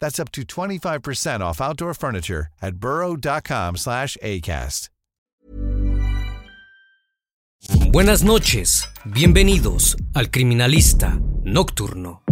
That's up to 25% off outdoor furniture at burrow.com slash ACAST. Buenas noches, bienvenidos al Criminalista Nocturno.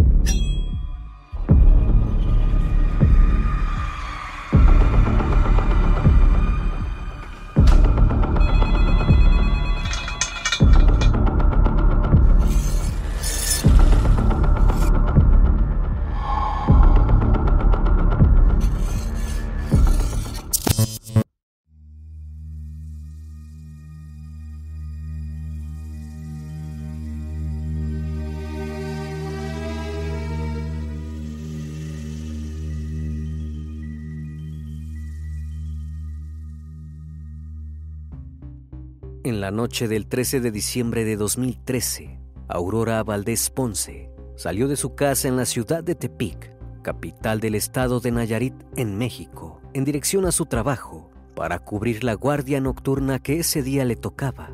En la noche del 13 de diciembre de 2013, Aurora Valdés Ponce salió de su casa en la ciudad de Tepic, capital del estado de Nayarit, en México, en dirección a su trabajo para cubrir la guardia nocturna que ese día le tocaba.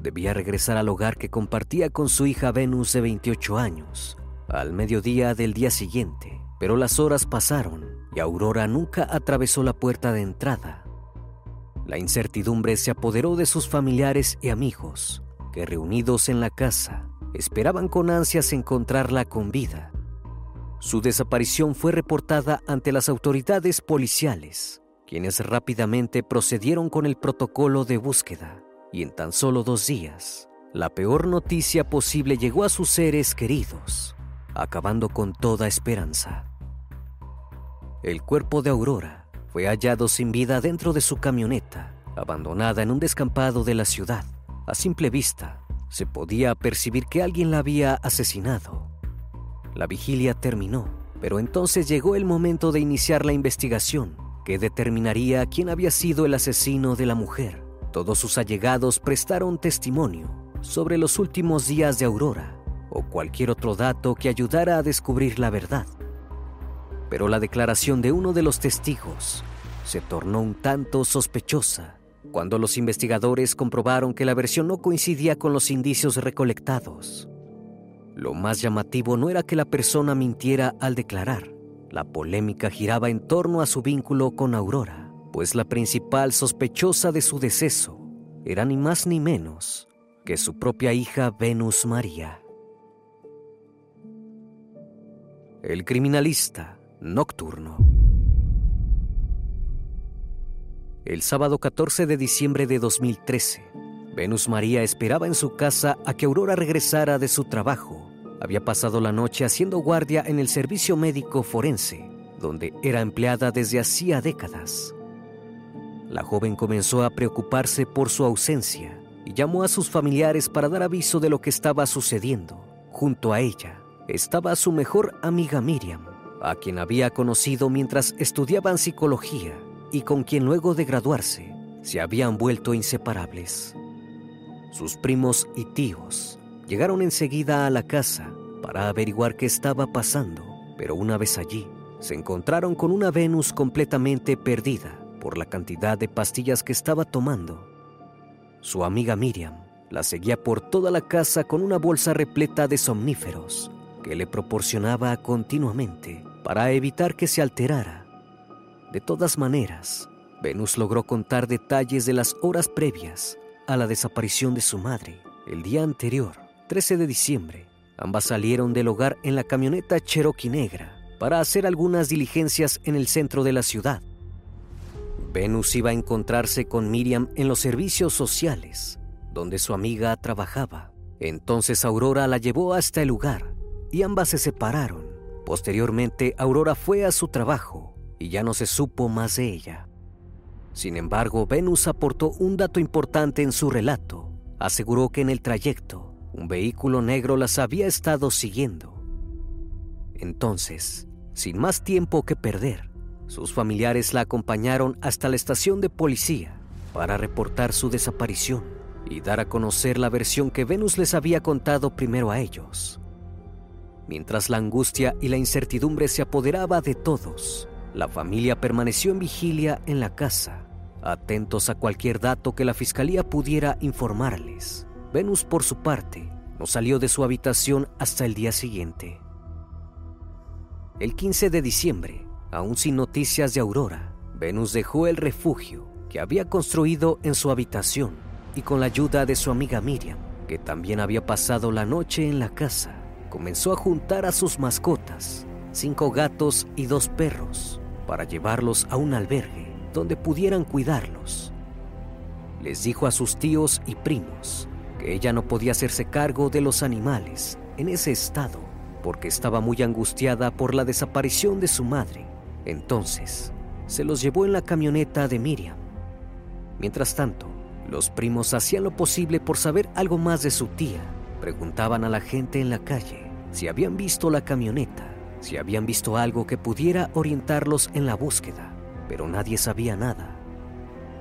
Debía regresar al hogar que compartía con su hija Venus de 28 años, al mediodía del día siguiente, pero las horas pasaron y Aurora nunca atravesó la puerta de entrada. La incertidumbre se apoderó de sus familiares y amigos, que reunidos en la casa esperaban con ansias encontrarla con vida. Su desaparición fue reportada ante las autoridades policiales, quienes rápidamente procedieron con el protocolo de búsqueda, y en tan solo dos días, la peor noticia posible llegó a sus seres queridos, acabando con toda esperanza. El cuerpo de Aurora fue hallado sin vida dentro de su camioneta, abandonada en un descampado de la ciudad. A simple vista, se podía percibir que alguien la había asesinado. La vigilia terminó, pero entonces llegó el momento de iniciar la investigación, que determinaría quién había sido el asesino de la mujer. Todos sus allegados prestaron testimonio sobre los últimos días de Aurora o cualquier otro dato que ayudara a descubrir la verdad pero la declaración de uno de los testigos se tornó un tanto sospechosa cuando los investigadores comprobaron que la versión no coincidía con los indicios recolectados. Lo más llamativo no era que la persona mintiera al declarar. La polémica giraba en torno a su vínculo con Aurora, pues la principal sospechosa de su deceso era ni más ni menos que su propia hija Venus María. El criminalista nocturno. El sábado 14 de diciembre de 2013, Venus María esperaba en su casa a que Aurora regresara de su trabajo. Había pasado la noche haciendo guardia en el servicio médico forense, donde era empleada desde hacía décadas. La joven comenzó a preocuparse por su ausencia y llamó a sus familiares para dar aviso de lo que estaba sucediendo. Junto a ella estaba su mejor amiga Miriam, a quien había conocido mientras estudiaban psicología y con quien luego de graduarse se habían vuelto inseparables. Sus primos y tíos llegaron enseguida a la casa para averiguar qué estaba pasando, pero una vez allí se encontraron con una Venus completamente perdida, por la cantidad de pastillas que estaba tomando. Su amiga Miriam la seguía por toda la casa con una bolsa repleta de somníferos que le proporcionaba continuamente para evitar que se alterara. De todas maneras, Venus logró contar detalles de las horas previas a la desaparición de su madre. El día anterior, 13 de diciembre, ambas salieron del hogar en la camioneta Cherokee negra para hacer algunas diligencias en el centro de la ciudad. Venus iba a encontrarse con Miriam en los servicios sociales, donde su amiga trabajaba. Entonces Aurora la llevó hasta el lugar y ambas se separaron. Posteriormente, Aurora fue a su trabajo y ya no se supo más de ella. Sin embargo, Venus aportó un dato importante en su relato. Aseguró que en el trayecto, un vehículo negro las había estado siguiendo. Entonces, sin más tiempo que perder, sus familiares la acompañaron hasta la estación de policía para reportar su desaparición y dar a conocer la versión que Venus les había contado primero a ellos. Mientras la angustia y la incertidumbre se apoderaba de todos, la familia permaneció en vigilia en la casa, atentos a cualquier dato que la fiscalía pudiera informarles. Venus, por su parte, no salió de su habitación hasta el día siguiente. El 15 de diciembre, aún sin noticias de Aurora, Venus dejó el refugio que había construido en su habitación y con la ayuda de su amiga Miriam, que también había pasado la noche en la casa, comenzó a juntar a sus mascotas, cinco gatos y dos perros, para llevarlos a un albergue donde pudieran cuidarlos. Les dijo a sus tíos y primos que ella no podía hacerse cargo de los animales en ese estado porque estaba muy angustiada por la desaparición de su madre. Entonces, se los llevó en la camioneta de Miriam. Mientras tanto, los primos hacían lo posible por saber algo más de su tía. Preguntaban a la gente en la calle si habían visto la camioneta si habían visto algo que pudiera orientarlos en la búsqueda, pero nadie sabía nada.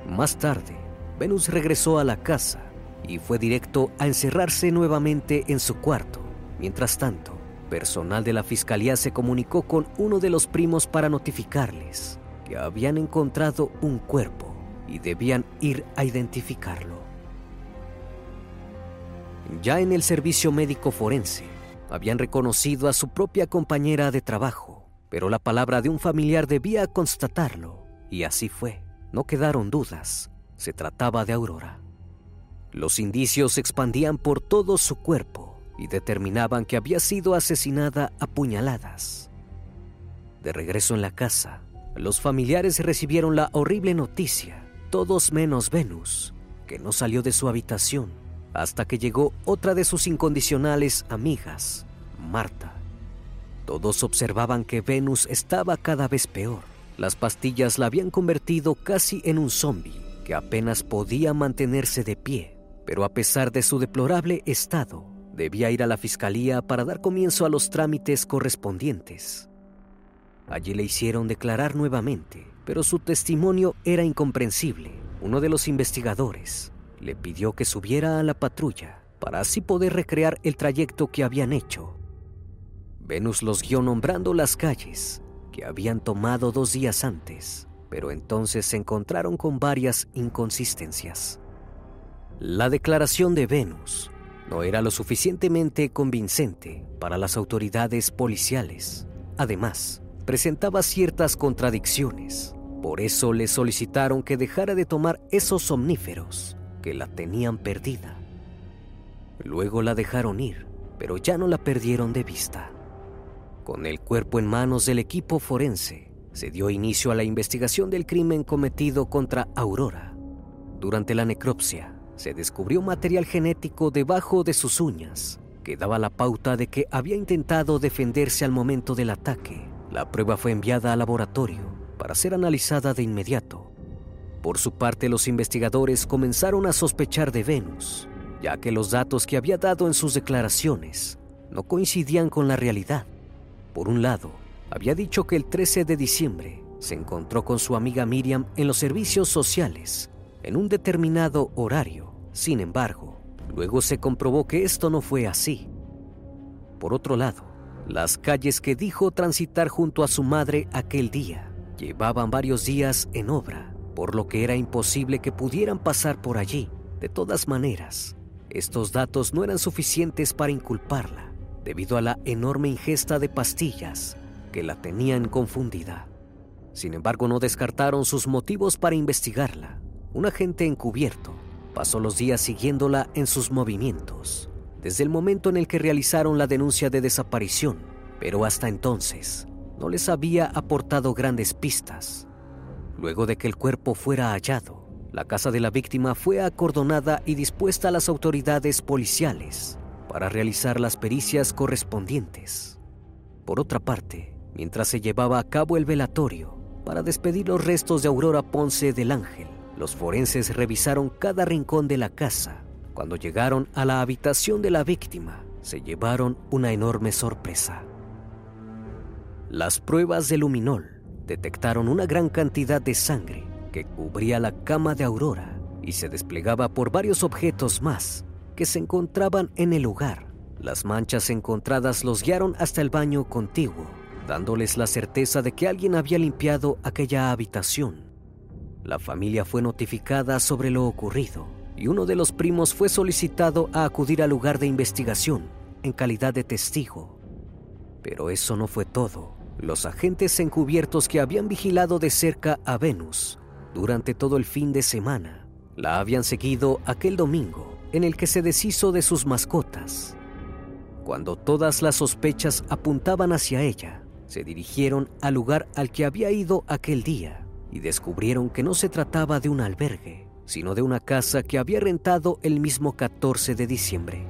Más tarde, Venus regresó a la casa y fue directo a encerrarse nuevamente en su cuarto. Mientras tanto, personal de la fiscalía se comunicó con uno de los primos para notificarles que habían encontrado un cuerpo y debían ir a identificarlo. Ya en el servicio médico forense, habían reconocido a su propia compañera de trabajo, pero la palabra de un familiar debía constatarlo, y así fue. No quedaron dudas, se trataba de Aurora. Los indicios se expandían por todo su cuerpo y determinaban que había sido asesinada a puñaladas. De regreso en la casa, los familiares recibieron la horrible noticia, todos menos Venus, que no salió de su habitación hasta que llegó otra de sus incondicionales amigas, Marta. Todos observaban que Venus estaba cada vez peor. Las pastillas la habían convertido casi en un zombie que apenas podía mantenerse de pie, pero a pesar de su deplorable estado, debía ir a la fiscalía para dar comienzo a los trámites correspondientes. Allí le hicieron declarar nuevamente, pero su testimonio era incomprensible. Uno de los investigadores, le pidió que subiera a la patrulla para así poder recrear el trayecto que habían hecho. Venus los guió nombrando las calles que habían tomado dos días antes, pero entonces se encontraron con varias inconsistencias. La declaración de Venus no era lo suficientemente convincente para las autoridades policiales. Además, presentaba ciertas contradicciones. Por eso le solicitaron que dejara de tomar esos somníferos que la tenían perdida. Luego la dejaron ir, pero ya no la perdieron de vista. Con el cuerpo en manos del equipo forense, se dio inicio a la investigación del crimen cometido contra Aurora. Durante la necropsia, se descubrió material genético debajo de sus uñas, que daba la pauta de que había intentado defenderse al momento del ataque. La prueba fue enviada al laboratorio para ser analizada de inmediato por su parte, los investigadores comenzaron a sospechar de Venus, ya que los datos que había dado en sus declaraciones no coincidían con la realidad. Por un lado, había dicho que el 13 de diciembre se encontró con su amiga Miriam en los servicios sociales, en un determinado horario. Sin embargo, luego se comprobó que esto no fue así. Por otro lado, las calles que dijo transitar junto a su madre aquel día llevaban varios días en obra por lo que era imposible que pudieran pasar por allí. De todas maneras, estos datos no eran suficientes para inculparla, debido a la enorme ingesta de pastillas que la tenían confundida. Sin embargo, no descartaron sus motivos para investigarla. Un agente encubierto pasó los días siguiéndola en sus movimientos, desde el momento en el que realizaron la denuncia de desaparición, pero hasta entonces no les había aportado grandes pistas. Luego de que el cuerpo fuera hallado, la casa de la víctima fue acordonada y dispuesta a las autoridades policiales para realizar las pericias correspondientes. Por otra parte, mientras se llevaba a cabo el velatorio para despedir los restos de Aurora Ponce del Ángel, los forenses revisaron cada rincón de la casa. Cuando llegaron a la habitación de la víctima, se llevaron una enorme sorpresa. Las pruebas de luminol detectaron una gran cantidad de sangre que cubría la cama de Aurora y se desplegaba por varios objetos más que se encontraban en el lugar. Las manchas encontradas los guiaron hasta el baño contiguo, dándoles la certeza de que alguien había limpiado aquella habitación. La familia fue notificada sobre lo ocurrido y uno de los primos fue solicitado a acudir al lugar de investigación en calidad de testigo. Pero eso no fue todo. Los agentes encubiertos que habían vigilado de cerca a Venus durante todo el fin de semana la habían seguido aquel domingo en el que se deshizo de sus mascotas. Cuando todas las sospechas apuntaban hacia ella, se dirigieron al lugar al que había ido aquel día y descubrieron que no se trataba de un albergue, sino de una casa que había rentado el mismo 14 de diciembre.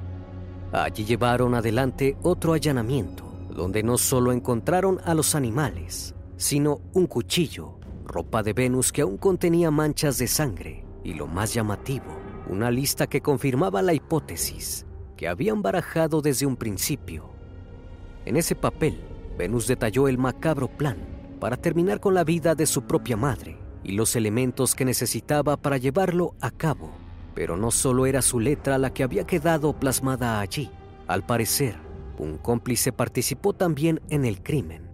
Allí llevaron adelante otro allanamiento, donde no solo encontraron a los animales, sino un cuchillo, ropa de Venus que aún contenía manchas de sangre y lo más llamativo, una lista que confirmaba la hipótesis que habían barajado desde un principio. En ese papel, Venus detalló el macabro plan para terminar con la vida de su propia madre y los elementos que necesitaba para llevarlo a cabo. Pero no solo era su letra la que había quedado plasmada allí. Al parecer, un cómplice participó también en el crimen.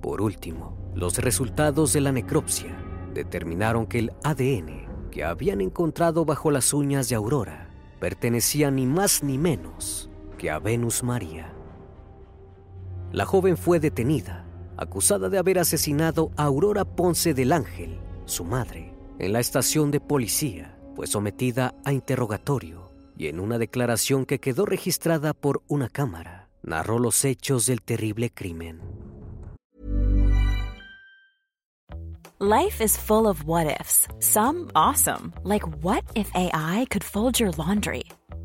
Por último, los resultados de la necropsia determinaron que el ADN que habían encontrado bajo las uñas de Aurora pertenecía ni más ni menos que a Venus María. La joven fue detenida, acusada de haber asesinado a Aurora Ponce del Ángel, su madre, en la estación de policía. Fue sometida a interrogatorio y en una declaración que quedó registrada por una cámara, narró los hechos del terrible crimen. Life is full of what ifs. Some awesome, like what if AI could fold your laundry?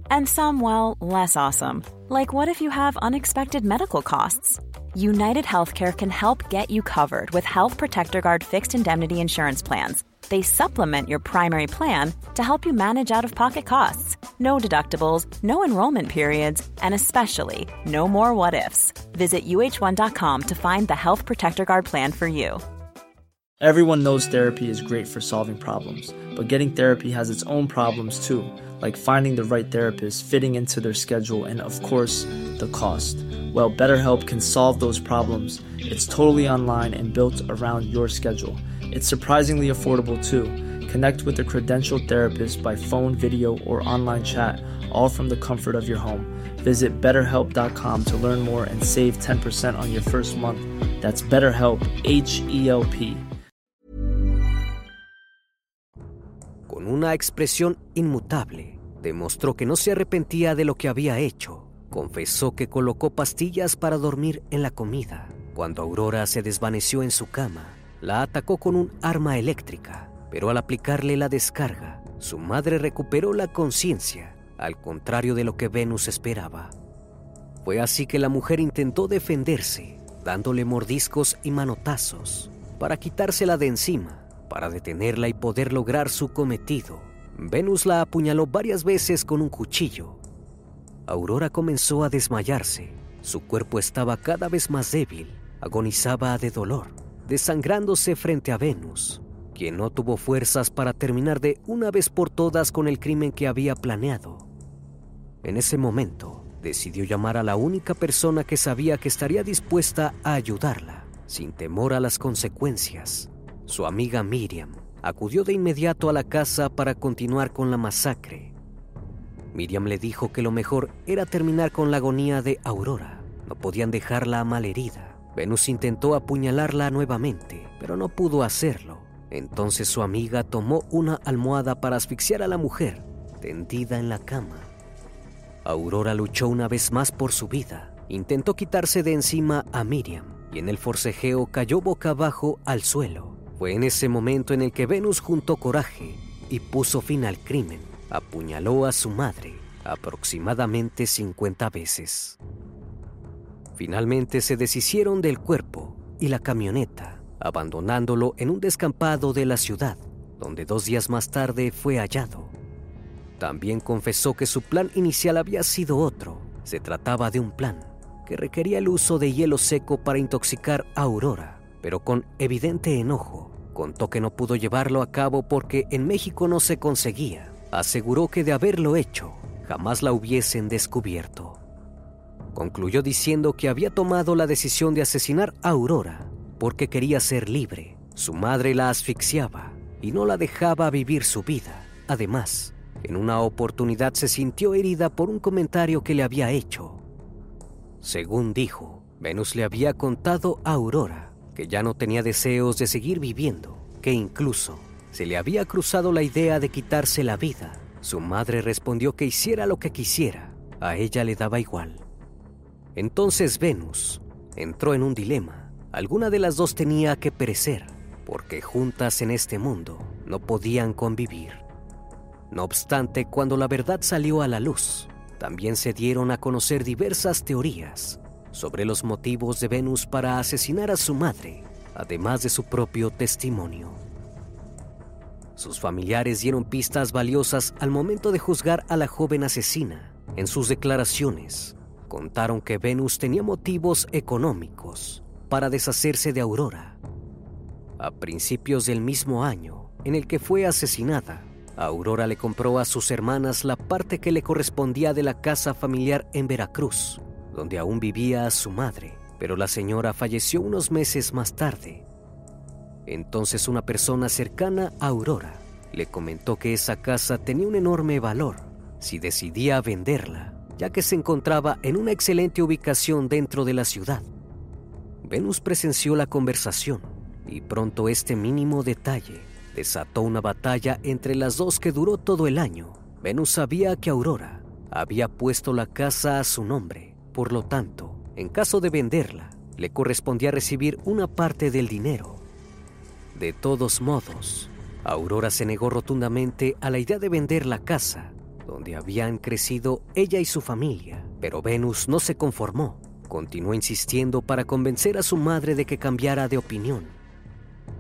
And some, well, less awesome, like what if you have unexpected medical costs? United Healthcare can help get you covered with Health Protector Guard fixed indemnity insurance plans. They supplement your primary plan to help you manage out of pocket costs. No deductibles, no enrollment periods, and especially no more what ifs. Visit uh1.com to find the Health Protector Guard plan for you. Everyone knows therapy is great for solving problems, but getting therapy has its own problems too, like finding the right therapist, fitting into their schedule, and of course, the cost. Well, BetterHelp can solve those problems. It's totally online and built around your schedule. It's surprisingly affordable too. Connect with a credentialed therapist by phone, video, or online chat, all from the comfort of your home. Visit betterhelp.com to learn more and save 10% on your first month. That's BetterHelp, H E L P. Con una expresión inmutable, demostró que no se arrepentía de lo que había hecho. Confesó que colocó pastillas para dormir en la comida. Cuando Aurora se desvaneció en su cama, la atacó con un arma eléctrica, pero al aplicarle la descarga, su madre recuperó la conciencia, al contrario de lo que Venus esperaba. Fue así que la mujer intentó defenderse, dándole mordiscos y manotazos, para quitársela de encima, para detenerla y poder lograr su cometido. Venus la apuñaló varias veces con un cuchillo. Aurora comenzó a desmayarse. Su cuerpo estaba cada vez más débil, agonizaba de dolor, desangrándose frente a Venus, quien no tuvo fuerzas para terminar de una vez por todas con el crimen que había planeado. En ese momento, decidió llamar a la única persona que sabía que estaría dispuesta a ayudarla, sin temor a las consecuencias, su amiga Miriam, acudió de inmediato a la casa para continuar con la masacre. Miriam le dijo que lo mejor era terminar con la agonía de Aurora. No podían dejarla malherida. Venus intentó apuñalarla nuevamente, pero no pudo hacerlo. Entonces su amiga tomó una almohada para asfixiar a la mujer, tendida en la cama. Aurora luchó una vez más por su vida. Intentó quitarse de encima a Miriam y en el forcejeo cayó boca abajo al suelo. Fue en ese momento en el que Venus juntó coraje y puso fin al crimen. Apuñaló a su madre aproximadamente 50 veces. Finalmente se deshicieron del cuerpo y la camioneta, abandonándolo en un descampado de la ciudad, donde dos días más tarde fue hallado. También confesó que su plan inicial había sido otro. Se trataba de un plan que requería el uso de hielo seco para intoxicar a Aurora, pero con evidente enojo. Contó que no pudo llevarlo a cabo porque en México no se conseguía. Aseguró que de haberlo hecho, jamás la hubiesen descubierto. Concluyó diciendo que había tomado la decisión de asesinar a Aurora porque quería ser libre. Su madre la asfixiaba y no la dejaba vivir su vida. Además, en una oportunidad se sintió herida por un comentario que le había hecho. Según dijo, Venus le había contado a Aurora que ya no tenía deseos de seguir viviendo, que incluso se le había cruzado la idea de quitarse la vida. Su madre respondió que hiciera lo que quisiera, a ella le daba igual. Entonces Venus entró en un dilema. Alguna de las dos tenía que perecer, porque juntas en este mundo no podían convivir. No obstante, cuando la verdad salió a la luz, también se dieron a conocer diversas teorías sobre los motivos de Venus para asesinar a su madre, además de su propio testimonio. Sus familiares dieron pistas valiosas al momento de juzgar a la joven asesina. En sus declaraciones, contaron que Venus tenía motivos económicos para deshacerse de Aurora. A principios del mismo año en el que fue asesinada, Aurora le compró a sus hermanas la parte que le correspondía de la casa familiar en Veracruz, donde aún vivía su madre, pero la señora falleció unos meses más tarde. Entonces una persona cercana a Aurora le comentó que esa casa tenía un enorme valor si decidía venderla ya que se encontraba en una excelente ubicación dentro de la ciudad. Venus presenció la conversación y pronto este mínimo detalle desató una batalla entre las dos que duró todo el año. Venus sabía que Aurora había puesto la casa a su nombre, por lo tanto, en caso de venderla, le correspondía recibir una parte del dinero. De todos modos, Aurora se negó rotundamente a la idea de vender la casa donde habían crecido ella y su familia. Pero Venus no se conformó. Continuó insistiendo para convencer a su madre de que cambiara de opinión.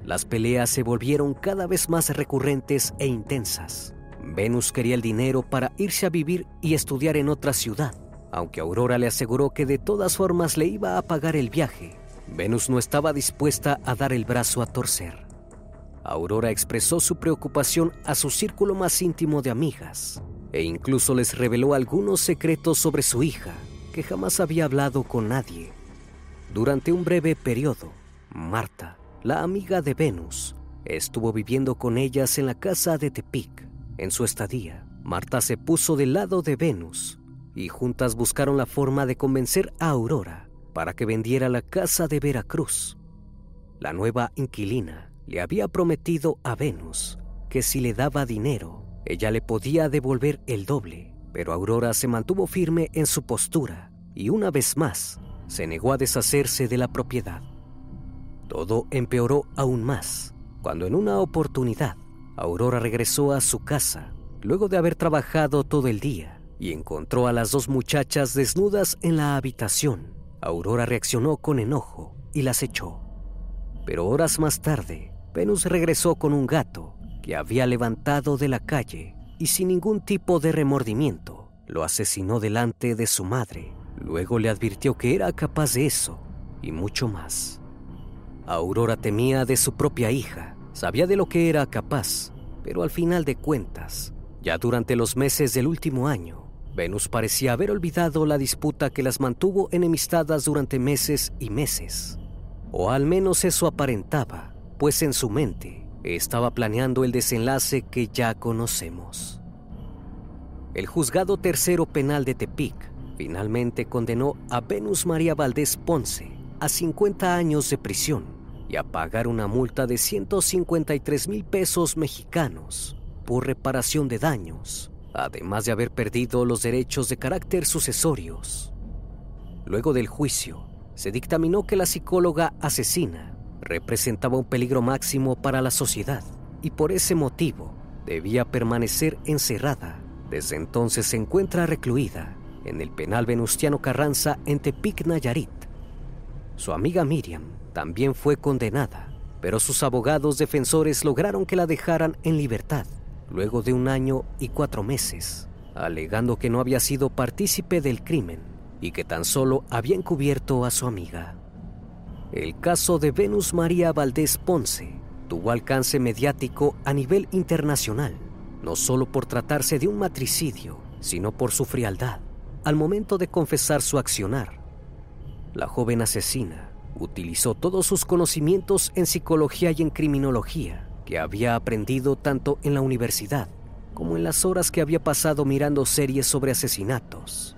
Las peleas se volvieron cada vez más recurrentes e intensas. Venus quería el dinero para irse a vivir y estudiar en otra ciudad, aunque Aurora le aseguró que de todas formas le iba a pagar el viaje. Venus no estaba dispuesta a dar el brazo a torcer. Aurora expresó su preocupación a su círculo más íntimo de amigas e incluso les reveló algunos secretos sobre su hija que jamás había hablado con nadie. Durante un breve periodo, Marta, la amiga de Venus, estuvo viviendo con ellas en la casa de Tepic. En su estadía, Marta se puso del lado de Venus y juntas buscaron la forma de convencer a Aurora para que vendiera la casa de Veracruz. La nueva inquilina le había prometido a Venus que si le daba dinero, ella le podía devolver el doble, pero Aurora se mantuvo firme en su postura y una vez más se negó a deshacerse de la propiedad. Todo empeoró aún más cuando en una oportunidad Aurora regresó a su casa luego de haber trabajado todo el día y encontró a las dos muchachas desnudas en la habitación. Aurora reaccionó con enojo y las echó. Pero horas más tarde, Venus regresó con un gato que había levantado de la calle y sin ningún tipo de remordimiento lo asesinó delante de su madre. Luego le advirtió que era capaz de eso y mucho más. Aurora temía de su propia hija, sabía de lo que era capaz, pero al final de cuentas, ya durante los meses del último año, Venus parecía haber olvidado la disputa que las mantuvo enemistadas durante meses y meses. O al menos eso aparentaba, pues en su mente estaba planeando el desenlace que ya conocemos. El juzgado tercero penal de Tepic finalmente condenó a Venus María Valdés Ponce a 50 años de prisión y a pagar una multa de 153 mil pesos mexicanos por reparación de daños, además de haber perdido los derechos de carácter sucesorios. Luego del juicio, se dictaminó que la psicóloga asesina representaba un peligro máximo para la sociedad y por ese motivo debía permanecer encerrada. Desde entonces se encuentra recluida en el penal Venustiano Carranza en Tepic, Nayarit. Su amiga Miriam también fue condenada, pero sus abogados defensores lograron que la dejaran en libertad luego de un año y cuatro meses, alegando que no había sido partícipe del crimen y que tan solo había encubierto a su amiga. El caso de Venus María Valdés Ponce tuvo alcance mediático a nivel internacional, no solo por tratarse de un matricidio, sino por su frialdad al momento de confesar su accionar. La joven asesina utilizó todos sus conocimientos en psicología y en criminología que había aprendido tanto en la universidad como en las horas que había pasado mirando series sobre asesinatos.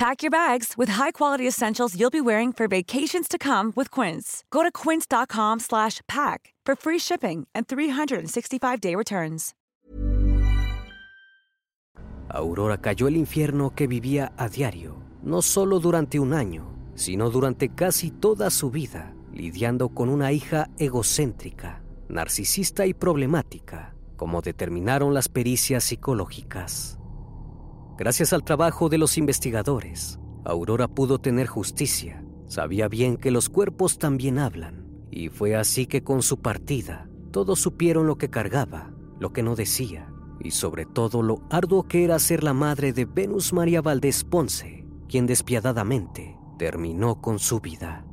Pack your bags with high-quality essentials you'll be wearing for vacations to come with Quince. Go to quince.com/pack for free shipping and 365-day returns. Aurora cayó el infierno que vivía a diario, no solo durante un año, sino durante casi toda su vida, lidiando con una hija egocéntrica, narcisista y problemática como determinaron las pericias psicológicas. Gracias al trabajo de los investigadores, Aurora pudo tener justicia. Sabía bien que los cuerpos también hablan, y fue así que con su partida, todos supieron lo que cargaba, lo que no decía, y sobre todo lo arduo que era ser la madre de Venus María Valdés Ponce, quien despiadadamente terminó con su vida.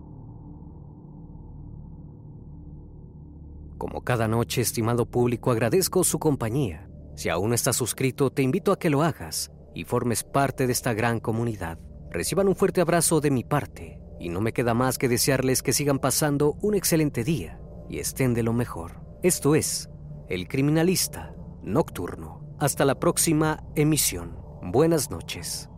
Como cada noche, estimado público, agradezco su compañía. Si aún no estás suscrito, te invito a que lo hagas y formes parte de esta gran comunidad. Reciban un fuerte abrazo de mi parte y no me queda más que desearles que sigan pasando un excelente día y estén de lo mejor. Esto es El Criminalista Nocturno. Hasta la próxima emisión. Buenas noches.